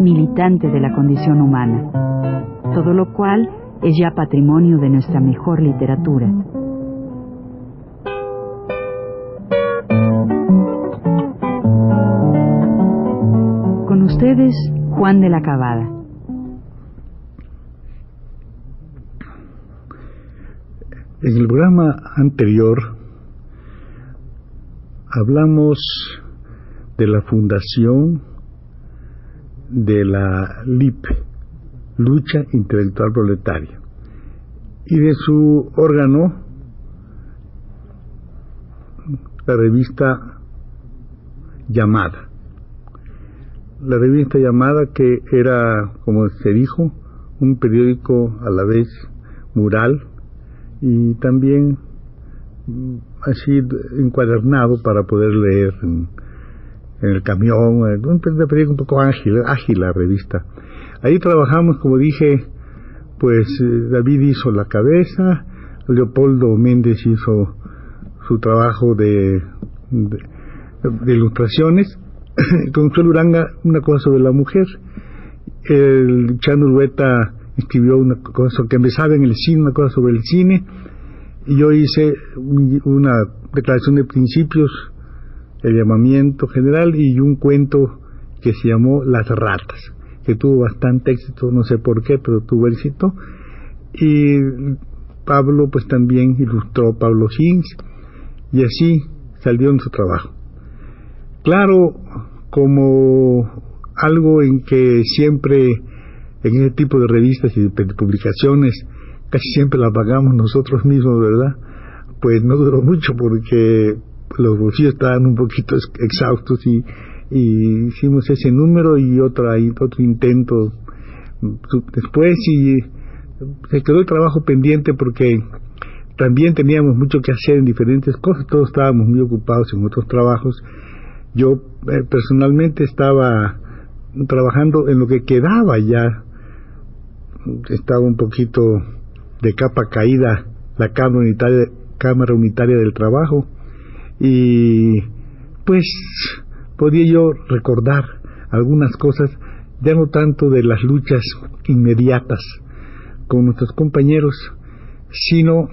militante de la condición humana, todo lo cual es ya patrimonio de nuestra mejor literatura. Con ustedes, Juan de la Cabada. En el programa anterior hablamos de la fundación de la LIP, Lucha Intelectual Proletaria, y de su órgano, la revista Llamada. La revista Llamada que era, como se dijo, un periódico a la vez mural y también mm, así encuadernado para poder leer el camión, un periódico un poco ágil, ágil la revista. Ahí trabajamos, como dije, pues eh, David hizo la cabeza, Leopoldo Méndez hizo su trabajo de, de, ilustraciones, Consuelo Uranga una cosa sobre la mujer, el Chano Urueta escribió una cosa que empezaba en el cine, una cosa sobre el cine, y yo hice una declaración de principios, el llamamiento general y un cuento que se llamó Las ratas, que tuvo bastante éxito, no sé por qué, pero tuvo éxito. Y Pablo pues también ilustró Pablo Sins y así salió en su trabajo. Claro, como algo en que siempre en ese tipo de revistas y de publicaciones casi siempre la pagamos nosotros mismos, ¿verdad? Pues no duró mucho porque los bolsillos estaban un poquito exhaustos y, hicimos ese número y otra, otro intento después y se quedó el trabajo pendiente porque también teníamos mucho que hacer en diferentes cosas, todos estábamos muy ocupados en otros trabajos. Yo eh, personalmente estaba trabajando en lo que quedaba ya, estaba un poquito de capa caída la Cámara Unitaria, Cámara Unitaria del Trabajo y pues podía yo recordar algunas cosas, ya no tanto de las luchas inmediatas con nuestros compañeros, sino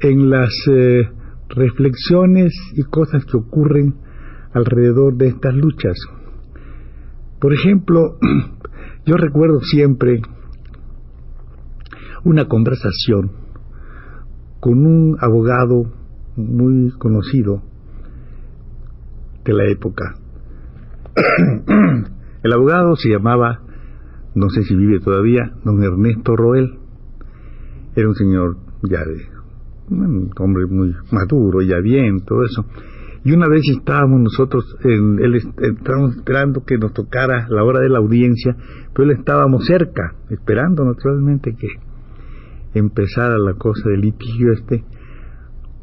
en las eh, reflexiones y cosas que ocurren alrededor de estas luchas. Por ejemplo, yo recuerdo siempre una conversación con un abogado muy conocido de la época. El abogado se llamaba, no sé si vive todavía, don Ernesto Roel. Era un señor ya de, un hombre muy maduro, ya bien, todo eso. Y una vez estábamos nosotros, en, él, estábamos esperando que nos tocara la hora de la audiencia, pero él estábamos cerca, esperando naturalmente que empezara la cosa del litigio este,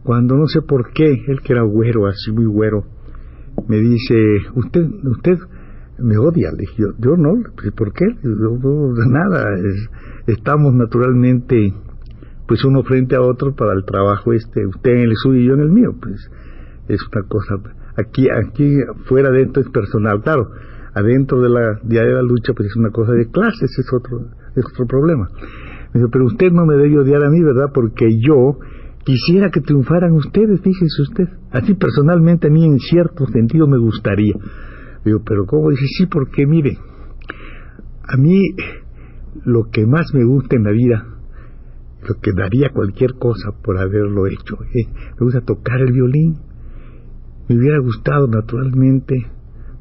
cuando no sé por qué, él que era güero, así muy güero, me dice, usted, usted me odia, le dije, yo, no, ¿por qué? Nada, estamos naturalmente, pues uno frente a otro para el trabajo este, usted en el suyo y yo en el mío, pues es una cosa, aquí, aquí fuera de esto es personal, claro, adentro de la día de la lucha pues es una cosa de clases, es otro, es otro problema. Me dijo, pero usted no me debe odiar a mí, ¿verdad? Porque yo quisiera que triunfaran ustedes, fíjese usted. Así personalmente a mí en cierto sentido me gustaría. Digo, pero ¿cómo? Dice, sí, porque mire, a mí lo que más me gusta en la vida, lo que daría cualquier cosa por haberlo hecho, ¿eh? me gusta tocar el violín. Me hubiera gustado naturalmente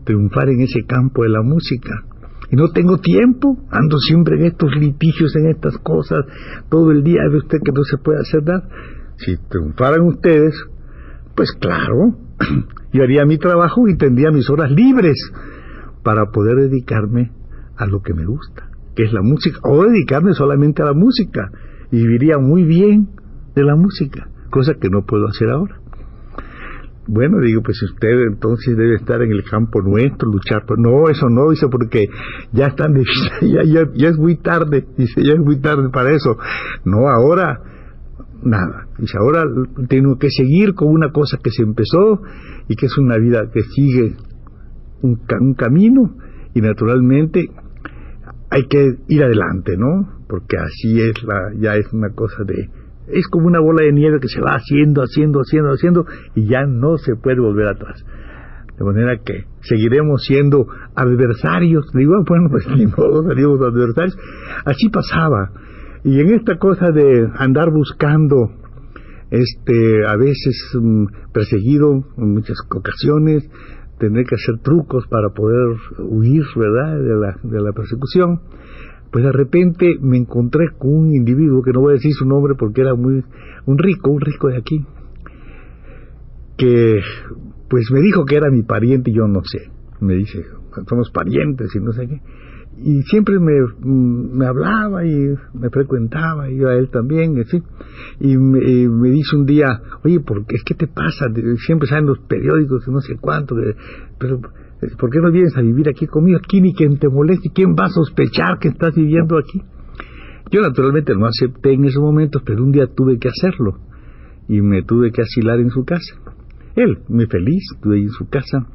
triunfar en ese campo de la música y no tengo tiempo, ando siempre en estos litigios, en estas cosas, todo el día ve usted que no se puede hacer nada. Si triunfaran ustedes, pues claro, yo haría mi trabajo y tendría mis horas libres para poder dedicarme a lo que me gusta, que es la música, o dedicarme solamente a la música, y viviría muy bien de la música, cosa que no puedo hacer ahora. Bueno, digo, pues usted entonces debe estar en el campo nuestro, luchar por... No, eso no, dice, porque ya están ya, ya, ya es muy tarde, dice, ya es muy tarde para eso. No, ahora, nada. Dice, ahora tengo que seguir con una cosa que se empezó y que es una vida que sigue un, un camino y naturalmente hay que ir adelante, ¿no? Porque así es la, ya es una cosa de, es como una bola de nieve que se va haciendo, haciendo, haciendo, haciendo y ya no se puede volver atrás. De manera que seguiremos siendo adversarios. Digo, bueno, pues ni modo, salimos adversarios. Así pasaba. Y en esta cosa de andar buscando, este, a veces mm, perseguido en muchas ocasiones, tener que hacer trucos para poder huir, ¿verdad?, de la, de la persecución pues de repente me encontré con un individuo que no voy a decir su nombre porque era muy un rico, un rico de aquí, que pues me dijo que era mi pariente y yo no sé, me dice, somos parientes y no sé qué, y siempre me, mm, me hablaba y me frecuentaba y yo a él también, y me, me, dice un día, oye, ¿por qué, ¿qué te pasa? Siempre salen los periódicos y no sé cuánto, pero ¿Por qué no vienes a vivir aquí conmigo? Aquí ni quien te moleste, ¿quién va a sospechar que estás viviendo aquí? Yo naturalmente no acepté en esos momentos, pero un día tuve que hacerlo y me tuve que asilar en su casa. Él, muy feliz, estuve en su casa.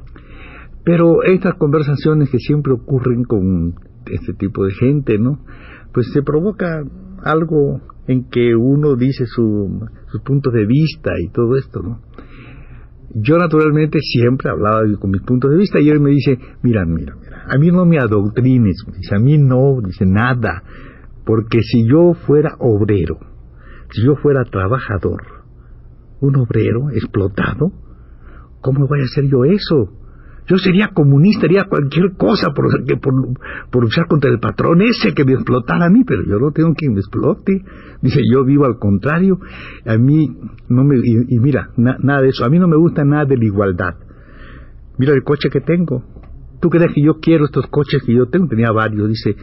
Pero estas conversaciones que siempre ocurren con este tipo de gente, ¿no? Pues se provoca algo en que uno dice su, sus puntos de vista y todo esto, ¿no? Yo naturalmente siempre hablaba con mis puntos de vista y él me dice, mira, mira, mira, a mí no me adoctrines, dice, a mí no, dice nada, porque si yo fuera obrero, si yo fuera trabajador, un obrero explotado, ¿cómo voy a hacer yo eso? Yo sería comunista, haría cualquier cosa por, luchar contra el patrón ese que me explotara a mí, pero yo no tengo quien me explote. Dice, yo vivo al contrario. A mí no me... Y, mira, nada de eso. A mí no me gusta nada de la igualdad. Mira el coche que tengo. ¿Tú crees que yo quiero estos coches que yo tengo? Tenía varios. Dice,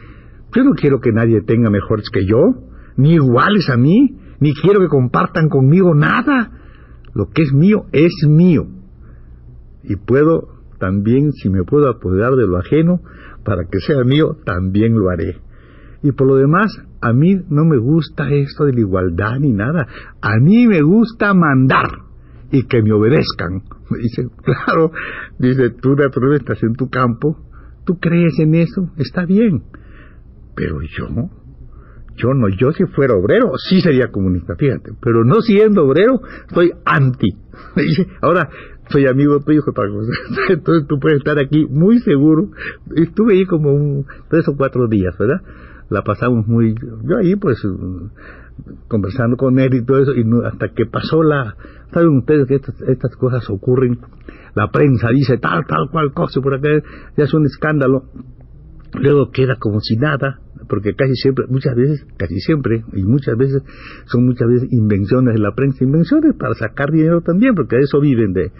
yo no quiero que nadie tenga mejores que yo, ni iguales a mí, ni quiero que compartan conmigo nada. Lo que es mío es mío. Y puedo también si me puedo apoderar de lo ajeno para que sea mío, también lo haré. Y por lo demás, a mí no me gusta esto de la igualdad ni nada. A mí me gusta mandar y que me obedezcan. Me dice, claro, dice, tú naturalmente estás en tu campo, tú crees en eso, está bien. Pero yo, yo no, yo si fuera obrero, sí sería comunista, fíjate. Pero no siendo obrero, soy anti. Ahora, soy amigo tuyo, Entonces tú puedes estar aquí muy seguro. Estuve ahí como tres o cuatro días, ¿verdad? La pasamos muy... Yo ahí pues conversando con él y todo eso, y hasta que pasó la... Saben ustedes que estas cosas ocurren, la prensa dice tal, tal, cual cosa, por acá ya es un escándalo, luego queda como si nada, porque casi siempre, muchas veces, casi siempre, y muchas veces, son muchas veces invenciones de la prensa, invenciones para sacar dinero también, porque de eso viven, de,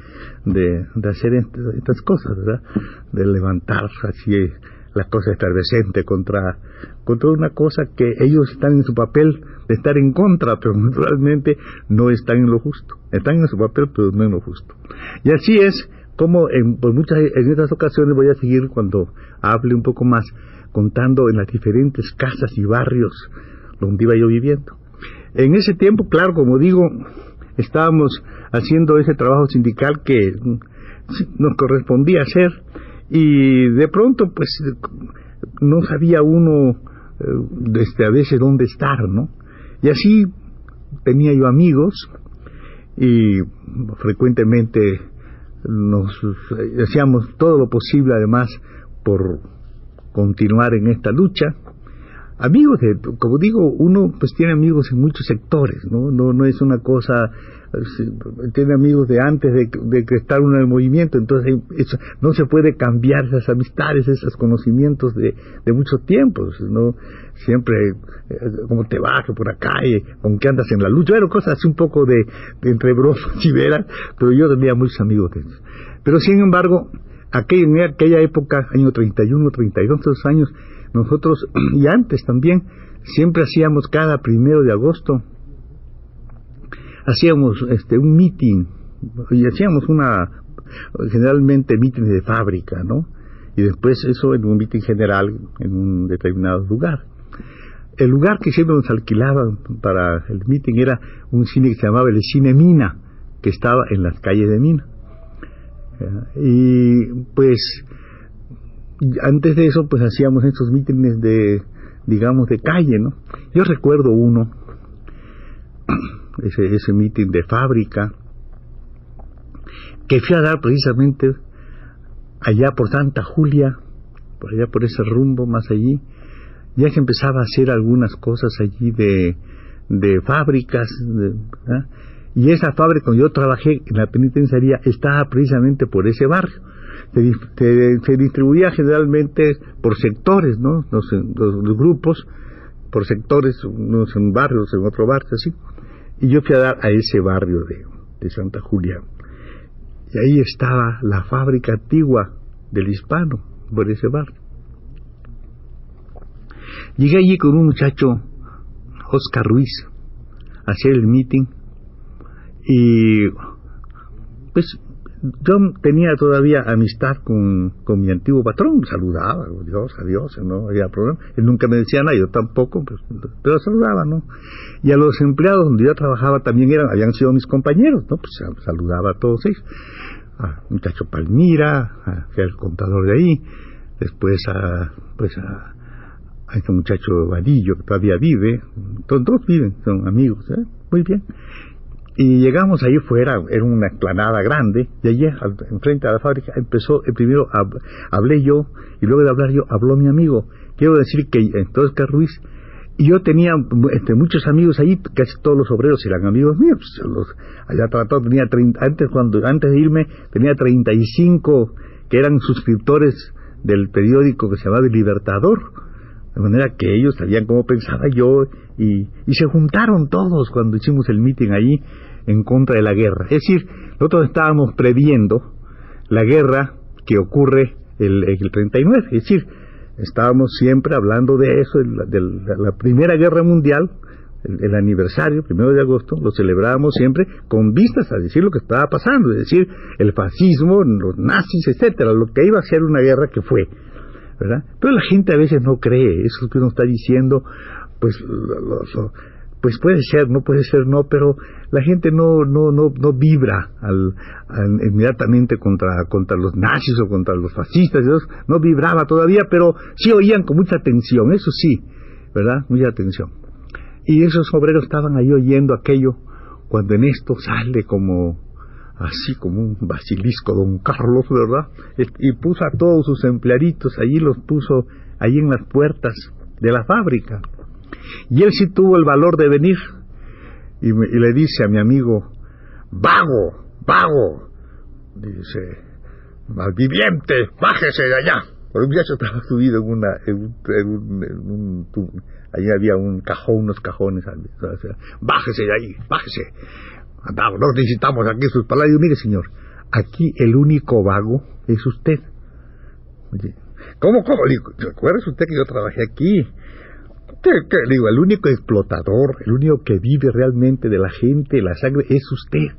de, de hacer estas cosas, ¿verdad? De levantar así la cosa efervescente contra, contra una cosa que ellos están en su papel de estar en contra, pero naturalmente no están en lo justo. Están en su papel, pero no en lo justo. Y así es como en, por muchas, en estas ocasiones voy a seguir cuando hable un poco más contando en las diferentes casas y barrios donde iba yo viviendo. En ese tiempo, claro, como digo, estábamos haciendo ese trabajo sindical que nos correspondía hacer y de pronto pues no sabía uno desde este, a veces dónde estar, ¿no? Y así tenía yo amigos y frecuentemente nos hacíamos todo lo posible además por continuar en esta lucha. Amigos, de, como digo, uno pues tiene amigos en muchos sectores, ¿no? No, no es una cosa, tiene amigos de antes de, de que estar uno en el movimiento, entonces no se puede cambiar esas amistades, esos conocimientos de, de muchos tiempos, ¿no? Siempre, eh, como te vas por acá, y con qué andas en la lucha, bueno, cosas así un poco de, entre bromas y veras, pero yo tenía muchos amigos de Pero sin embargo, aquella, aquella época, año 31, 32, esos años, nosotros, y antes también, siempre hacíamos cada primero de agosto, hacíamos este un meeting, y hacíamos una, generalmente meeting de fábrica, ¿no? Y después eso en un meeting general en un determinado lugar. El lugar que siempre nos alquilaban para el meeting era un cine que se llamaba el Cine Mina, que estaba en las calles de Mina. Y pues antes de eso pues hacíamos estos mítines de digamos de calle, ¿no? Yo recuerdo uno ese ese mitin de fábrica que fui a dar precisamente allá por Santa Julia, por allá por ese rumbo más allí, ya se empezaba a hacer algunas cosas allí de, de fábricas, y esa fábrica donde yo trabajé en la penitenciaría estaba precisamente por ese barrio. Se, distribuía generalmente por sectores, ¿no? Los, grupos, por sectores, unos en barrios, en otro barrio, así. Y yo fui a dar a ese barrio de, de Santa Julia. Y ahí estaba la fábrica antigua del hispano, por ese barrio. Llegué allí con un muchacho, Oscar Ruiz, a hacer el meeting y pues yo tenía todavía amistad con, con mi antiguo patrón, saludaba, Dios, adiós, no había problema. Él nunca me decía nada, yo tampoco, pues, pero saludaba, ¿no? Y a los empleados donde yo trabajaba también eran, habían sido mis compañeros, ¿no? Pues saludaba a todos ellos. A muchacho Palmira, a, el contador de ahí, después a, pues a, a este muchacho Vadillo que todavía vive, todos, viven, son amigos, ¿eh? muy bien. Y llegamos ahí fuera, era una explanada grande, y allí, enfrente a la fábrica, empezó, primero hablé yo, y luego de hablar yo, habló mi amigo. Quiero decir que entonces Ruiz, y yo tenía este, muchos amigos allí, casi todos los obreros eran amigos míos. Pues, los, allá tratado, tenía 30, antes, cuando, antes de irme, tenía 35 que eran suscriptores del periódico que se llamaba El Libertador de manera que ellos sabían cómo pensaba yo y, se juntaron todos cuando hicimos el meeting ahí en contra de la guerra. Es decir, nosotros estábamos previendo la guerra que ocurre el, el 39. Es decir, estábamos siempre hablando de eso, de la, Primera Guerra Mundial, el, el, aniversario, primero de agosto, lo celebrábamos siempre con vistas a decir lo que estaba pasando, es decir, el fascismo, los nazis, etcétera, lo que iba a ser una guerra que fue. Pero la gente a veces no cree, eso que uno está diciendo, pues, pues puede ser, no puede ser, no, pero la gente no, no, no, no vibra al, inmediatamente contra, contra los nazis o contra los fascistas, no vibraba todavía, pero sí oían con mucha atención, eso sí, ¿verdad? Mucha atención. Y esos obreros estaban ahí oyendo aquello, cuando en esto sale como así como un basilisco don Carlos, ¿verdad? Y puso a todos sus empleaditos, allí los puso, allí en las puertas de la fábrica. Y él sí tuvo el valor de venir y, le dice a mi amigo, vago, vago, dice, malviviente, bájese de allá. Porque un muchacho estaba subido en una, en un, allí había un cajón, unos cajones, bájese de ahí, bájese no necesitamos aquí sus palabras. mire, señor, aquí el único vago es usted. Oye, ¿cómo, cómo? Digo, usted que yo trabajé aquí? ¿Qué, Digo, el único explotador, el único que vive realmente de la gente, la sangre, es usted.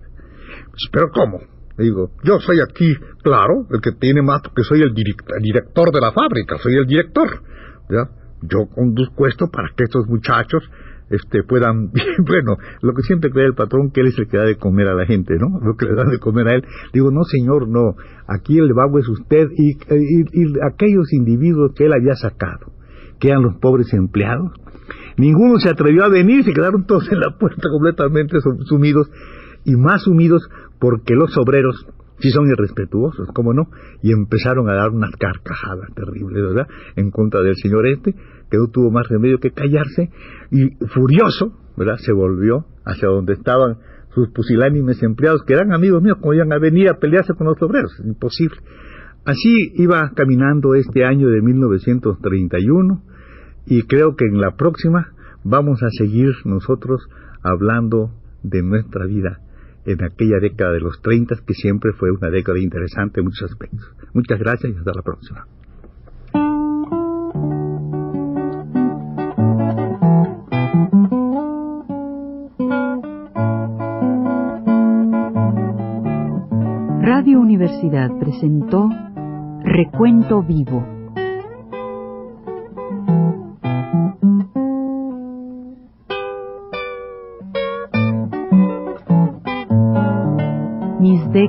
Pues, ¿Pero cómo? Digo, yo soy aquí, claro, el que tiene más, porque soy el, director de la fábrica, soy el director. ¿ya? Yo conduzco esto para que estos muchachos este, puedan, bueno, lo que siempre cree el patrón, que él es el que da de comer a la gente, ¿no? Lo que le da de comer a él. Digo, no, señor, no. Aquí el vago es usted y, aquellos individuos que él había sacado, que eran los pobres empleados. Ninguno se atrevió a venir, se quedaron todos en la puerta completamente sumidos y más sumidos porque los obreros sí son irrespetuosos, ¿cómo no? Y empezaron a dar unas carcajadas terribles, ¿verdad? En contra del señor este, que no tuvo más remedio que callarse, y furioso, ¿verdad? Se volvió hacia donde estaban sus pusilánimes empleados, que eran amigos míos, como iban a venir a pelearse con los obreros, imposible. Así iba caminando este año de 1931, y creo que en la próxima vamos a seguir nosotros hablando de nuestra vida en aquella década de los 30, que siempre fue una década interesante en muchos aspectos. Muchas gracias y hasta la próxima. Radio Universidad presentó Recuento Vivo